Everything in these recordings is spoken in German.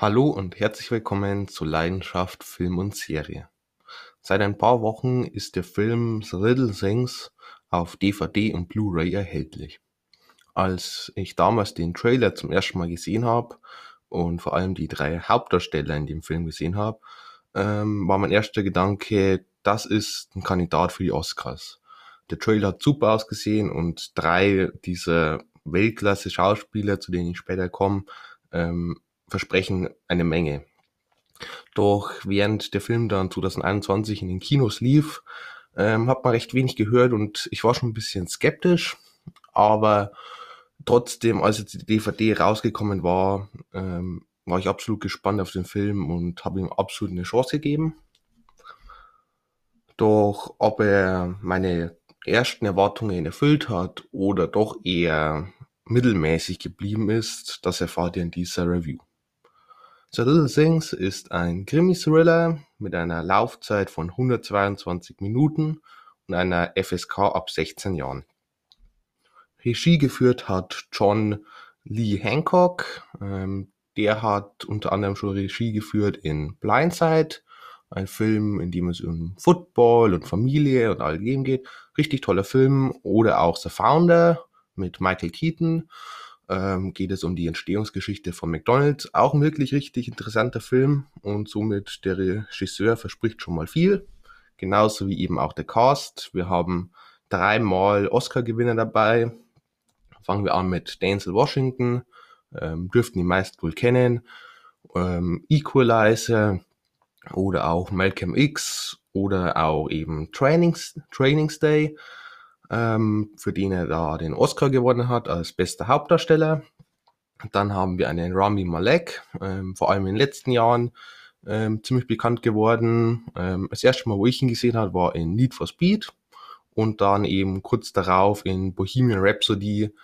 Hallo und herzlich willkommen zu Leidenschaft Film und Serie. Seit ein paar Wochen ist der Film The Little Things auf DVD und Blu-ray erhältlich. Als ich damals den Trailer zum ersten Mal gesehen habe und vor allem die drei Hauptdarsteller in dem Film gesehen habe, ähm, war mein erster Gedanke, das ist ein Kandidat für die Oscars. Der Trailer hat super ausgesehen und drei dieser Weltklasse-Schauspieler, zu denen ich später komme, ähm, versprechen eine Menge. Doch während der Film dann 2021 in den Kinos lief, ähm, hat man recht wenig gehört und ich war schon ein bisschen skeptisch, aber trotzdem, als jetzt die DVD rausgekommen war, ähm, war ich absolut gespannt auf den Film und habe ihm absolut eine Chance gegeben. Doch ob er meine ersten Erwartungen erfüllt hat oder doch eher mittelmäßig geblieben ist, das erfahrt ihr in dieser Review. The Little Things ist ein Krimi-Thriller mit einer Laufzeit von 122 Minuten und einer FSK ab 16 Jahren. Regie geführt hat John Lee Hancock. Ähm, der hat unter anderem schon Regie geführt in Blindside, ein Film, in dem es um Football und Familie und all dem geht. Richtig toller Film. Oder auch The Founder mit Michael Keaton ähm, geht es um die Entstehungsgeschichte von McDonald's. Auch ein wirklich richtig interessanter Film und somit der Regisseur verspricht schon mal viel. Genauso wie eben auch der Cast. Wir haben dreimal Oscar-Gewinner dabei. Fangen wir an mit Denzel Washington, ähm, dürften die meisten wohl kennen. Ähm, Equalizer oder auch Malcolm X oder auch eben Trainings, Trainings Day ähm, für den er da den Oscar gewonnen hat als bester Hauptdarsteller. Dann haben wir einen Rami Malek, ähm, vor allem in den letzten Jahren ähm, ziemlich bekannt geworden. Ähm, das erste Mal, wo ich ihn gesehen habe, war in Need for Speed und dann eben kurz darauf in Bohemian Rhapsody,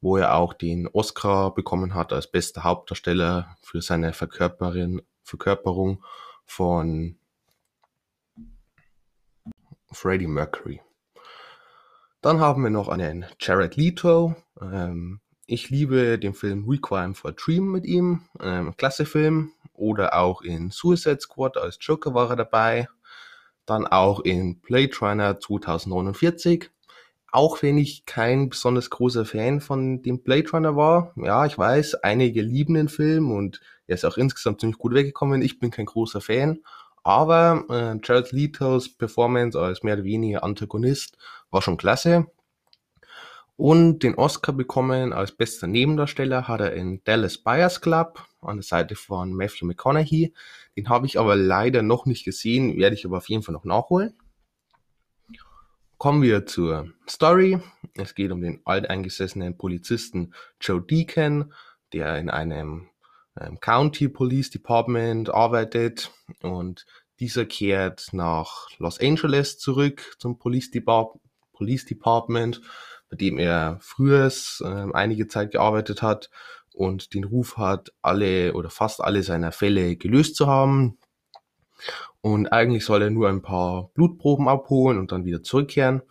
wo er auch den Oscar bekommen hat als bester Hauptdarsteller für seine Verkörperin, Verkörperung von Freddie Mercury. Dann haben wir noch einen Jared Leto. Ähm, ich liebe den Film Requiem for a Dream mit ihm. Ähm, klasse Film. Oder auch in Suicide Squad als Joker war er dabei. Dann auch in Blade Runner 2049. Auch wenn ich kein besonders großer Fan von dem Blade Runner war. Ja, ich weiß, einige lieben den Film und er ist auch insgesamt ziemlich gut weggekommen. Ich bin kein großer Fan. Aber äh, Jared Letos Performance als mehr oder weniger Antagonist war schon klasse. Und den Oscar bekommen als bester Nebendarsteller hat er in Dallas Buyers Club an der Seite von Matthew McConaughey. Den habe ich aber leider noch nicht gesehen, werde ich aber auf jeden Fall noch nachholen. Kommen wir zur Story. Es geht um den alteingesessenen Polizisten Joe Deacon, der in einem ähm, County Police Department arbeitet und dieser kehrt nach Los Angeles zurück zum Police, Depart Police Department, bei dem er früher äh, einige Zeit gearbeitet hat und den Ruf hat, alle oder fast alle seiner Fälle gelöst zu haben. Und eigentlich soll er nur ein paar Blutproben abholen und dann wieder zurückkehren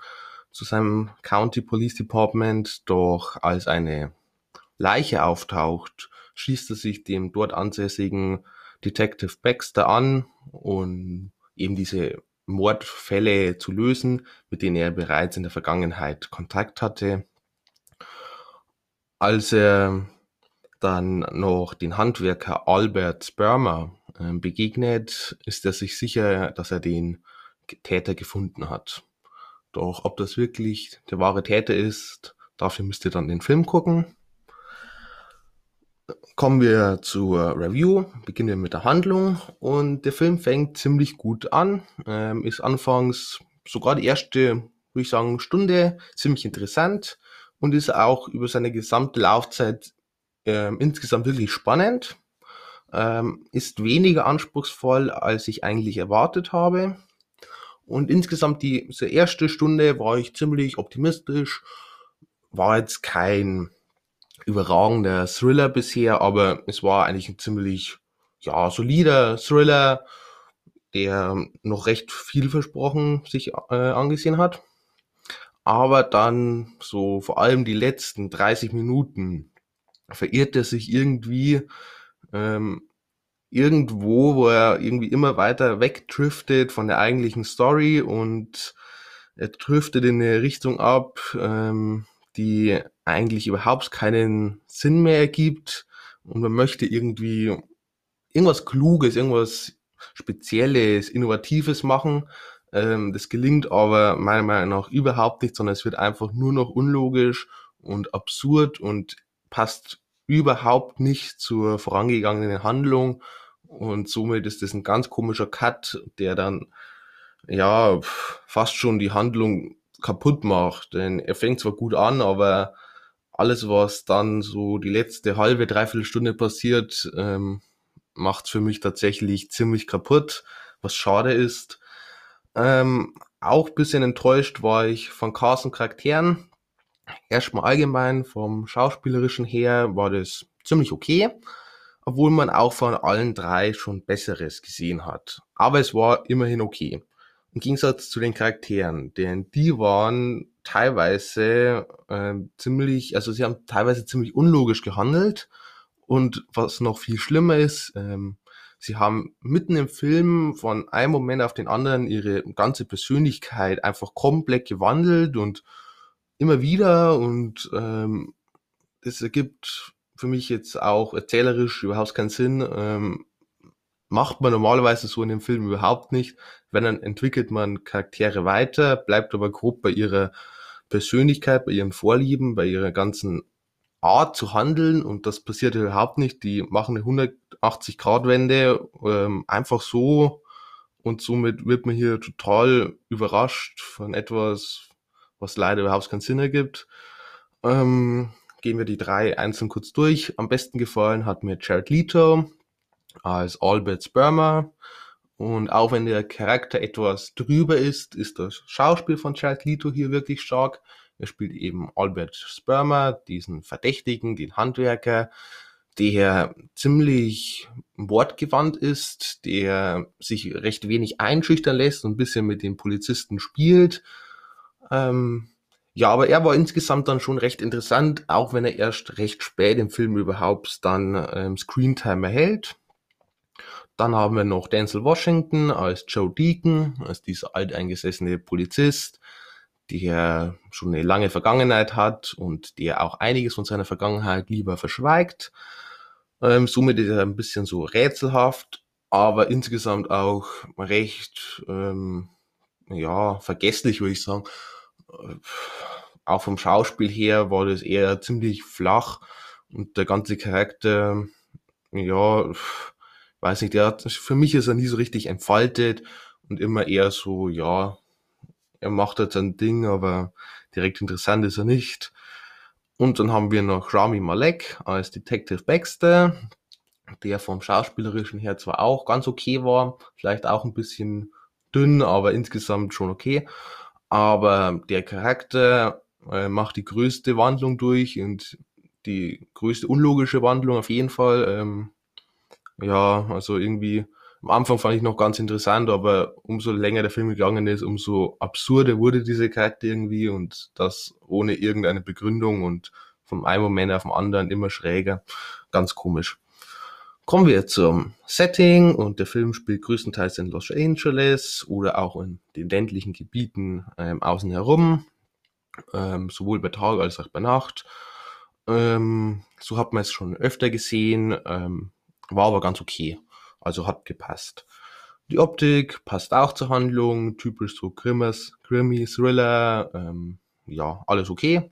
zu seinem County Police Department. Doch als eine Leiche auftaucht, schließt er sich dem dort ansässigen Detective Baxter an und eben diese Mordfälle zu lösen, mit denen er bereits in der Vergangenheit Kontakt hatte. Als er dann noch den Handwerker Albert Spermer äh, begegnet, ist er sich sicher, dass er den Täter gefunden hat. Doch ob das wirklich der wahre Täter ist, dafür müsst ihr dann den Film gucken. Kommen wir zur Review, beginnen wir mit der Handlung. Und der Film fängt ziemlich gut an, ähm, ist anfangs sogar die erste, würde ich sagen, Stunde ziemlich interessant und ist auch über seine gesamte Laufzeit ähm, insgesamt wirklich spannend, ähm, ist weniger anspruchsvoll, als ich eigentlich erwartet habe. Und insgesamt die, diese erste Stunde war ich ziemlich optimistisch, war jetzt kein überragender Thriller bisher, aber es war eigentlich ein ziemlich ja, solider Thriller, der noch recht viel versprochen sich äh, angesehen hat. Aber dann so vor allem die letzten 30 Minuten verirrt er sich irgendwie ähm, irgendwo, wo er irgendwie immer weiter wegdriftet von der eigentlichen Story und er driftet in eine Richtung ab, ähm, die eigentlich überhaupt keinen Sinn mehr ergibt und man möchte irgendwie irgendwas Kluges, irgendwas Spezielles, Innovatives machen. Ähm, das gelingt aber meiner Meinung nach überhaupt nicht, sondern es wird einfach nur noch unlogisch und absurd und passt überhaupt nicht zur vorangegangenen Handlung und somit ist das ein ganz komischer Cut, der dann ja fast schon die Handlung kaputt macht. Denn er fängt zwar gut an, aber alles, was dann so die letzte halbe, dreiviertel Stunde passiert, ähm, macht für mich tatsächlich ziemlich kaputt, was schade ist. Ähm, auch bisschen enttäuscht war ich von und Charakteren. Erstmal allgemein vom Schauspielerischen her war das ziemlich okay, obwohl man auch von allen drei schon Besseres gesehen hat. Aber es war immerhin okay. Im Gegensatz zu den Charakteren, denn die waren teilweise äh, ziemlich, also sie haben teilweise ziemlich unlogisch gehandelt und was noch viel schlimmer ist, ähm, sie haben mitten im Film von einem Moment auf den anderen ihre ganze Persönlichkeit einfach komplett gewandelt und immer wieder und ähm, das ergibt für mich jetzt auch erzählerisch überhaupt keinen Sinn. Ähm, macht man normalerweise so in dem Film überhaupt nicht. Wenn dann entwickelt man Charaktere weiter, bleibt aber grob bei ihrer Persönlichkeit, bei ihren Vorlieben, bei ihrer ganzen Art zu handeln und das passiert überhaupt nicht. Die machen eine 180-Grad-Wende ähm, einfach so und somit wird man hier total überrascht von etwas, was leider überhaupt keinen Sinn ergibt. Ähm, gehen wir die drei einzeln kurz durch. Am besten gefallen hat mir Jared Leto als Albert Sperma. Und auch wenn der Charakter etwas drüber ist, ist das Schauspiel von Jared Leto hier wirklich stark. Er spielt eben Albert Spermer, diesen Verdächtigen, den Handwerker, der ziemlich wortgewandt ist, der sich recht wenig einschüchtern lässt und ein bisschen mit den Polizisten spielt. Ähm, ja, aber er war insgesamt dann schon recht interessant, auch wenn er erst recht spät im Film überhaupt dann ähm, Screentime erhält. Dann haben wir noch Denzel Washington als Joe Deacon, als dieser alteingesessene Polizist, der schon eine lange Vergangenheit hat und der auch einiges von seiner Vergangenheit lieber verschweigt. Ähm, somit ist er ein bisschen so rätselhaft, aber insgesamt auch recht, ähm, ja, vergesslich, würde ich sagen. Äh, auch vom Schauspiel her war das eher ziemlich flach und der ganze Charakter, ja, weiß nicht, der hat, für mich ist er nie so richtig entfaltet und immer eher so, ja, er macht jetzt ein Ding, aber direkt interessant ist er nicht. Und dann haben wir noch Rami Malek als Detective Baxter, der vom schauspielerischen her zwar auch ganz okay war, vielleicht auch ein bisschen dünn, aber insgesamt schon okay. Aber der Charakter äh, macht die größte Wandlung durch und die größte unlogische Wandlung auf jeden Fall. Ähm, ja, also irgendwie am Anfang fand ich noch ganz interessant, aber umso länger der Film gegangen ist, umso absurder wurde diese Charakter irgendwie und das ohne irgendeine Begründung und vom einen Moment auf den anderen immer schräger. Ganz komisch. Kommen wir zum Setting und der Film spielt größtenteils in Los Angeles oder auch in den ländlichen Gebieten ähm, außen herum, ähm, sowohl bei Tag als auch bei Nacht. Ähm, so hat man es schon öfter gesehen, ähm, war aber ganz okay. Also hat gepasst. Die Optik passt auch zur Handlung, typisch so Grimmers, Grimmy, Thriller, ähm, ja, alles okay.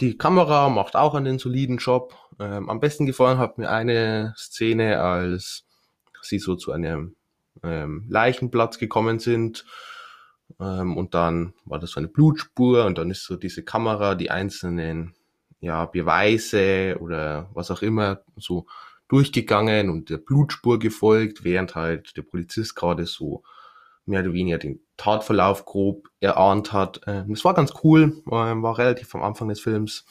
Die Kamera macht auch einen soliden Job. Ähm, am besten gefallen hat mir eine Szene, als sie so zu einem ähm, Leichenplatz gekommen sind. Ähm, und dann war das so eine Blutspur und dann ist so diese Kamera die einzelnen ja, Beweise oder was auch immer so durchgegangen und der Blutspur gefolgt, während halt der Polizist gerade so mehr oder weniger den Tatverlauf grob erahnt hat. Ähm, das war ganz cool, ähm, war relativ am Anfang des Films.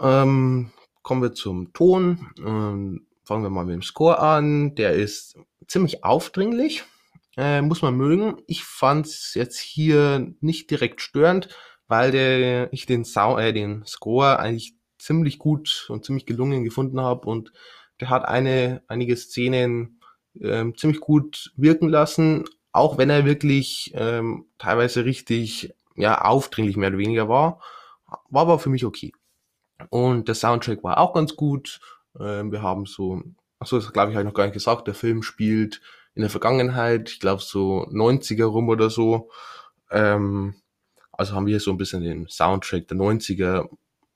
Ähm, kommen wir zum Ton. Ähm, fangen wir mal mit dem Score an. Der ist ziemlich aufdringlich, äh, muss man mögen. Ich fand es jetzt hier nicht direkt störend, weil der, ich den, Sound, äh, den Score eigentlich ziemlich gut und ziemlich gelungen gefunden habe und der hat eine, einige Szenen ähm, ziemlich gut wirken lassen, auch wenn er wirklich ähm, teilweise richtig ja, aufdringlich mehr oder weniger war, war aber für mich okay. Und der Soundtrack war auch ganz gut. Ähm, wir haben so, achso, das glaube ich habe ich noch gar nicht gesagt, der Film spielt in der Vergangenheit, ich glaube so 90er rum oder so. Ähm, also haben wir so ein bisschen den Soundtrack der 90er,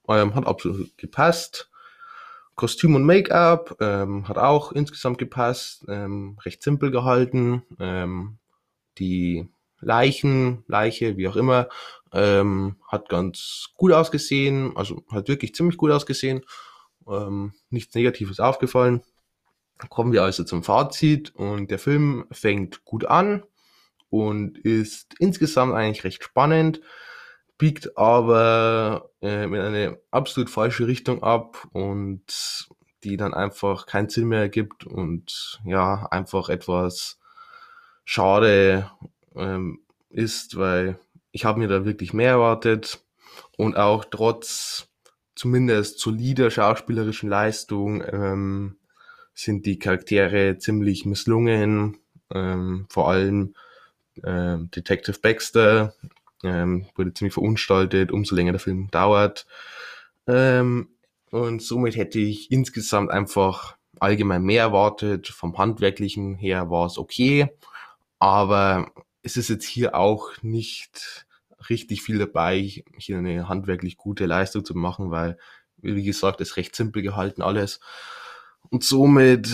ähm, hat absolut gepasst. Kostüm und Make-up ähm, hat auch insgesamt gepasst, ähm, recht simpel gehalten. Ähm, die Leichen, Leiche, wie auch immer, ähm, hat ganz gut ausgesehen, also hat wirklich ziemlich gut ausgesehen. Ähm, nichts Negatives aufgefallen. Kommen wir also zum Fazit und der Film fängt gut an und ist insgesamt eigentlich recht spannend, biegt aber äh, in eine absolut falsche Richtung ab und die dann einfach keinen Sinn mehr ergibt und ja, einfach etwas schade ähm, ist, weil ich habe mir da wirklich mehr erwartet und auch trotz zumindest solider schauspielerischen Leistung ähm, sind die Charaktere ziemlich misslungen. Ähm, vor allem ähm, Detective Baxter ähm, wurde ziemlich verunstaltet, umso länger der Film dauert. Ähm, und somit hätte ich insgesamt einfach allgemein mehr erwartet. Vom handwerklichen her war es okay, aber es ist jetzt hier auch nicht richtig viel dabei, hier eine handwerklich gute Leistung zu machen, weil, wie gesagt, ist recht simpel gehalten alles. Und somit,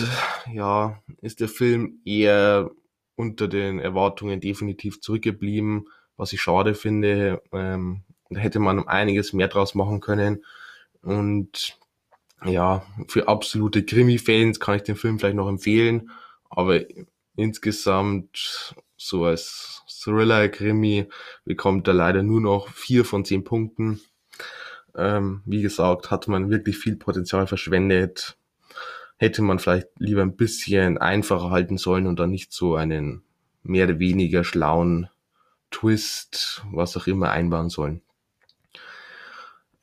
ja, ist der Film eher unter den Erwartungen definitiv zurückgeblieben, was ich schade finde. Ähm, da hätte man einiges mehr draus machen können. Und ja, für absolute Krimi-Fans kann ich den Film vielleicht noch empfehlen, aber insgesamt so als Thriller-Krimi bekommt er leider nur noch vier von zehn Punkten. Ähm, wie gesagt, hat man wirklich viel Potenzial verschwendet. Hätte man vielleicht lieber ein bisschen einfacher halten sollen und dann nicht so einen mehr oder weniger schlauen Twist, was auch immer einbauen sollen.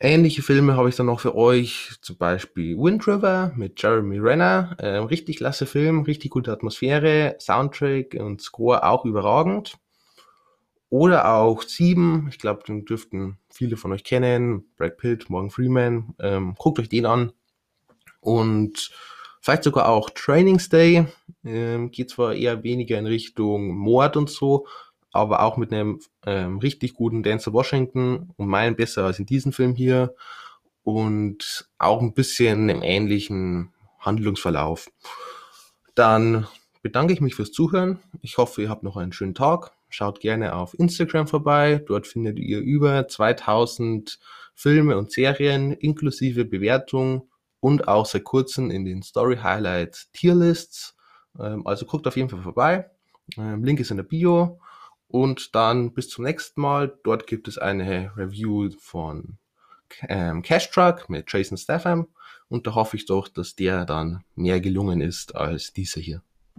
Ähnliche Filme habe ich dann noch für euch, zum Beispiel Wind River mit Jeremy Renner. Ähm, richtig klasse Film, richtig gute Atmosphäre, Soundtrack und Score auch überragend. Oder auch Sieben, ich glaube, den dürften viele von euch kennen. Brad Pitt, Morgan Freeman. Ähm, guckt euch den an. Und vielleicht sogar auch Trainings Day. Ähm, geht zwar eher weniger in Richtung Mord und so, aber auch mit einem ähm, richtig guten Denzel Washington, um Meilen besser als in diesem Film hier und auch ein bisschen im ähnlichen Handlungsverlauf. Dann bedanke ich mich fürs Zuhören. Ich hoffe, ihr habt noch einen schönen Tag. Schaut gerne auf Instagram vorbei. Dort findet ihr über 2000 Filme und Serien inklusive Bewertungen und auch seit kurzem in den Story Highlights Tierlists. Ähm, also guckt auf jeden Fall vorbei. Ähm, Link ist in der Bio. Und dann bis zum nächsten Mal. Dort gibt es eine Review von ähm, Cash Truck mit Jason Statham. Und da hoffe ich doch, dass der dann mehr gelungen ist als dieser hier.